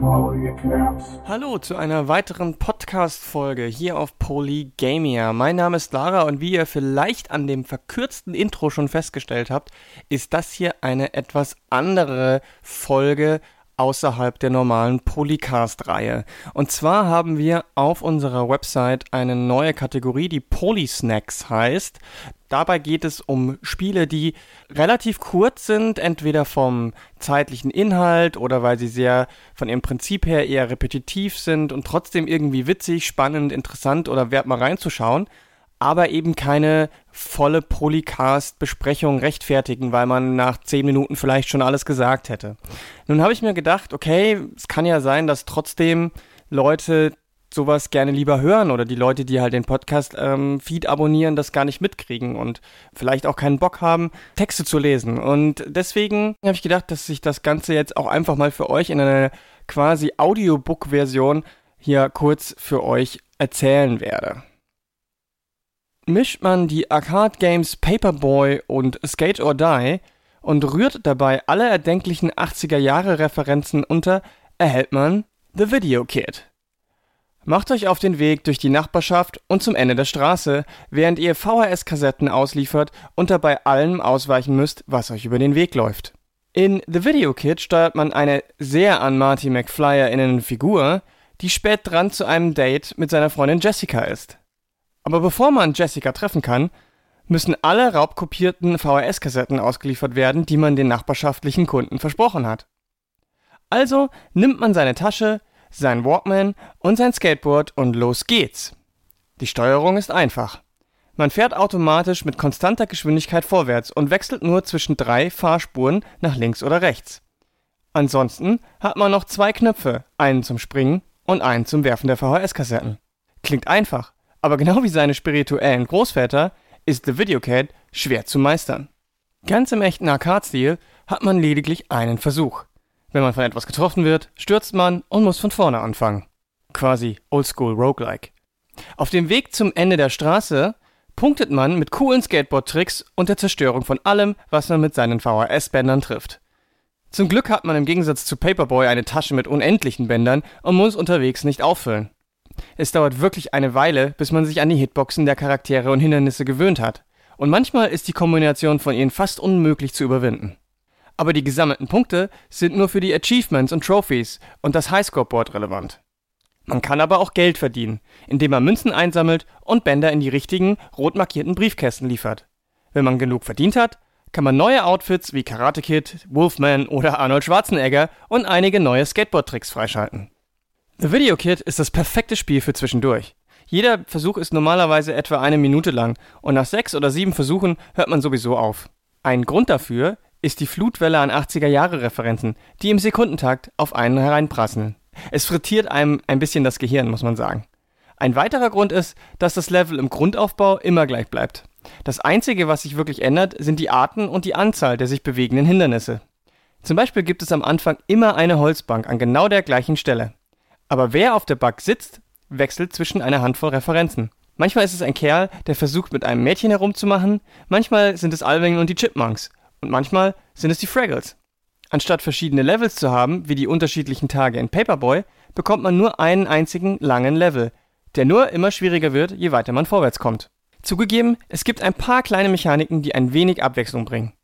Hallo zu einer weiteren Podcast-Folge hier auf Polygamia. Mein Name ist Lara und wie ihr vielleicht an dem verkürzten Intro schon festgestellt habt, ist das hier eine etwas andere Folge außerhalb der normalen Polycast-Reihe. Und zwar haben wir auf unserer Website eine neue Kategorie, die Polysnacks heißt. Dabei geht es um Spiele, die relativ kurz sind, entweder vom zeitlichen Inhalt oder weil sie sehr von ihrem Prinzip her eher repetitiv sind und trotzdem irgendwie witzig, spannend, interessant oder wert mal reinzuschauen aber eben keine volle Polycast-Besprechung rechtfertigen, weil man nach zehn Minuten vielleicht schon alles gesagt hätte. Nun habe ich mir gedacht, okay, es kann ja sein, dass trotzdem Leute sowas gerne lieber hören oder die Leute, die halt den Podcast-Feed ähm, abonnieren, das gar nicht mitkriegen und vielleicht auch keinen Bock haben, Texte zu lesen. Und deswegen habe ich gedacht, dass ich das Ganze jetzt auch einfach mal für euch in einer quasi Audiobook-Version hier kurz für euch erzählen werde mischt man die Arcade-Games Paperboy und Skate or Die und rührt dabei alle erdenklichen 80er-Jahre-Referenzen unter, erhält man The Video Kid. Macht euch auf den Weg durch die Nachbarschaft und zum Ende der Straße, während ihr VHS-Kassetten ausliefert und dabei allem ausweichen müsst, was euch über den Weg läuft. In The Video Kid steuert man eine sehr an Marty McFly erinnernde Figur, die spät dran zu einem Date mit seiner Freundin Jessica ist. Aber bevor man Jessica treffen kann, müssen alle raubkopierten VHS-Kassetten ausgeliefert werden, die man den nachbarschaftlichen Kunden versprochen hat. Also nimmt man seine Tasche, sein Walkman und sein Skateboard und los geht's. Die Steuerung ist einfach. Man fährt automatisch mit konstanter Geschwindigkeit vorwärts und wechselt nur zwischen drei Fahrspuren nach links oder rechts. Ansonsten hat man noch zwei Knöpfe, einen zum Springen und einen zum Werfen der VHS-Kassetten. Klingt einfach, aber genau wie seine spirituellen Großväter ist The Video Cat schwer zu meistern. Ganz im echten Arcade-Stil hat man lediglich einen Versuch. Wenn man von etwas getroffen wird, stürzt man und muss von vorne anfangen. Quasi Oldschool Roguelike. Auf dem Weg zum Ende der Straße punktet man mit coolen Skateboard-Tricks und der Zerstörung von allem, was man mit seinen VHS-Bändern trifft. Zum Glück hat man im Gegensatz zu Paperboy eine Tasche mit unendlichen Bändern und muss unterwegs nicht auffüllen. Es dauert wirklich eine Weile, bis man sich an die Hitboxen der Charaktere und Hindernisse gewöhnt hat. Und manchmal ist die Kombination von ihnen fast unmöglich zu überwinden. Aber die gesammelten Punkte sind nur für die Achievements und Trophies und das Highscore-Board relevant. Man kann aber auch Geld verdienen, indem man Münzen einsammelt und Bänder in die richtigen, rot markierten Briefkästen liefert. Wenn man genug verdient hat, kann man neue Outfits wie Karate Kid, Wolfman oder Arnold Schwarzenegger und einige neue Skateboard-Tricks freischalten. The Video Kit ist das perfekte Spiel für zwischendurch. Jeder Versuch ist normalerweise etwa eine Minute lang und nach sechs oder sieben Versuchen hört man sowieso auf. Ein Grund dafür ist die Flutwelle an 80er-Jahre-Referenzen, die im Sekundentakt auf einen hereinprasseln. Es frittiert einem ein bisschen das Gehirn, muss man sagen. Ein weiterer Grund ist, dass das Level im Grundaufbau immer gleich bleibt. Das Einzige, was sich wirklich ändert, sind die Arten und die Anzahl der sich bewegenden Hindernisse. Zum Beispiel gibt es am Anfang immer eine Holzbank an genau der gleichen Stelle. Aber wer auf der Bank sitzt, wechselt zwischen einer Handvoll Referenzen. Manchmal ist es ein Kerl, der versucht mit einem Mädchen herumzumachen, manchmal sind es Alvin und die Chipmunks und manchmal sind es die Fraggles. Anstatt verschiedene Levels zu haben, wie die unterschiedlichen Tage in Paperboy, bekommt man nur einen einzigen langen Level, der nur immer schwieriger wird, je weiter man vorwärts kommt. Zugegeben, es gibt ein paar kleine Mechaniken, die ein wenig Abwechslung bringen.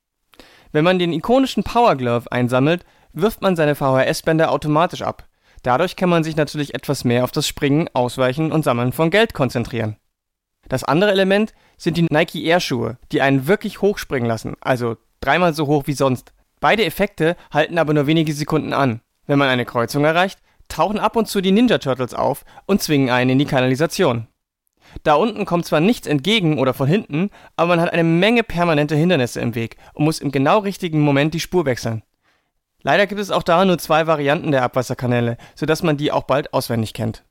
Wenn man den ikonischen Power Glove einsammelt, wirft man seine VHS-Bänder automatisch ab, Dadurch kann man sich natürlich etwas mehr auf das Springen, Ausweichen und Sammeln von Geld konzentrieren. Das andere Element sind die Nike Air Schuhe, die einen wirklich hoch springen lassen, also dreimal so hoch wie sonst. Beide Effekte halten aber nur wenige Sekunden an. Wenn man eine Kreuzung erreicht, tauchen ab und zu die Ninja Turtles auf und zwingen einen in die Kanalisation. Da unten kommt zwar nichts entgegen oder von hinten, aber man hat eine Menge permanente Hindernisse im Weg und muss im genau richtigen Moment die Spur wechseln. Leider gibt es auch da nur zwei Varianten der Abwasserkanäle, sodass man die auch bald auswendig kennt.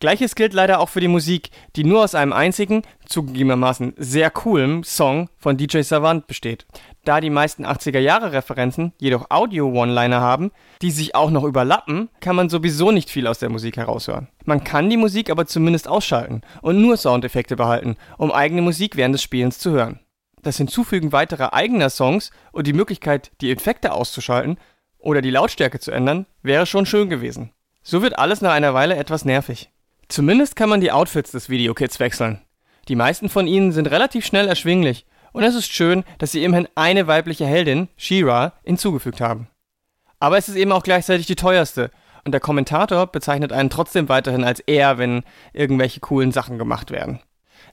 Gleiches gilt leider auch für die Musik, die nur aus einem einzigen, zugegebenermaßen sehr coolen Song von DJ Savant besteht. Da die meisten 80er-Jahre-Referenzen jedoch Audio-One-Liner haben, die sich auch noch überlappen, kann man sowieso nicht viel aus der Musik heraushören. Man kann die Musik aber zumindest ausschalten und nur Soundeffekte behalten, um eigene Musik während des Spielens zu hören. Das Hinzufügen weiterer eigener Songs und die Möglichkeit, die Effekte auszuschalten, Oder die Lautstärke zu ändern, wäre schon schön gewesen. So wird alles nach einer Weile etwas nervig. Zumindest kann man die Outfits des Videokits wechseln. Die meisten von ihnen sind relativ schnell erschwinglich und es ist schön, dass sie immerhin eine weibliche Heldin, She-Ra, hinzugefügt haben. Aber es ist eben auch gleichzeitig die teuerste und der Kommentator bezeichnet einen trotzdem weiterhin als er, wenn irgendwelche coolen Sachen gemacht werden.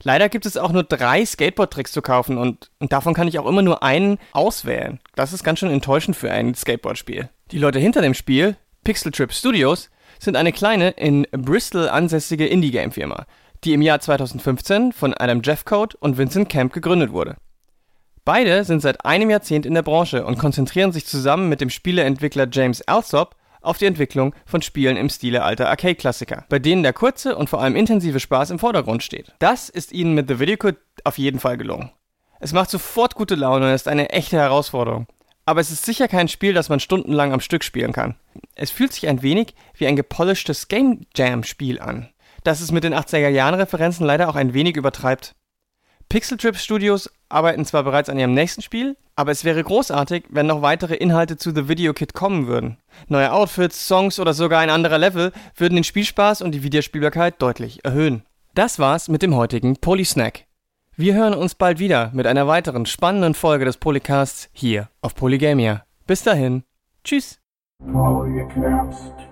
Leider gibt es auch nur drei Skateboard-Tricks zu kaufen und, und, davon kann ich auch immer nur einen auswählen. Das ist ganz schön enttäuschend für ein Skateboard-Spiel. Die Leute hinter dem Spiel, Pixel Trip Studios, sind eine kleine, in Bristol ansässige Indie-Game-Firma, die im Jahr 2015 von Adam Jeffcoat und Vincent Camp gegründet wurde. Beide sind seit einem Jahrzehnt in der Branche und konzentrieren sich zusammen mit dem Spieleentwickler James Alsop auf die Entwicklung von Spielen im Stile alter Arcade-Klassiker, bei denen der kurze und vor allem intensive Spaß im Vordergrund steht. Das ist ihnen mit The Video Code auf jeden Fall gelungen. Es macht sofort gute Laune und ist eine echte Herausforderung. Aber es ist sicher kein Spiel, das man stundenlang am Stück spielen kann. Es fühlt sich ein wenig wie ein gepolischtes Game Jam-Spiel an, das es mit den 80er-Jahren-Referenzen leider auch ein wenig übertreibt. Pixel Trip Studios arbeiten zwar bereits an ihrem nächsten Spiel, aber es wäre großartig, wenn noch weitere Inhalte zu The Video Kit kommen würden. Neue Outfits, Songs oder sogar ein anderer Level würden den Spielspaß und die Videospielbarkeit deutlich erhöhen. Das war's mit dem heutigen Polysnack. Wir hören uns bald wieder mit einer weiteren spannenden Folge des Polycasts hier auf Polygamia. Bis dahin, tschüss. All cast.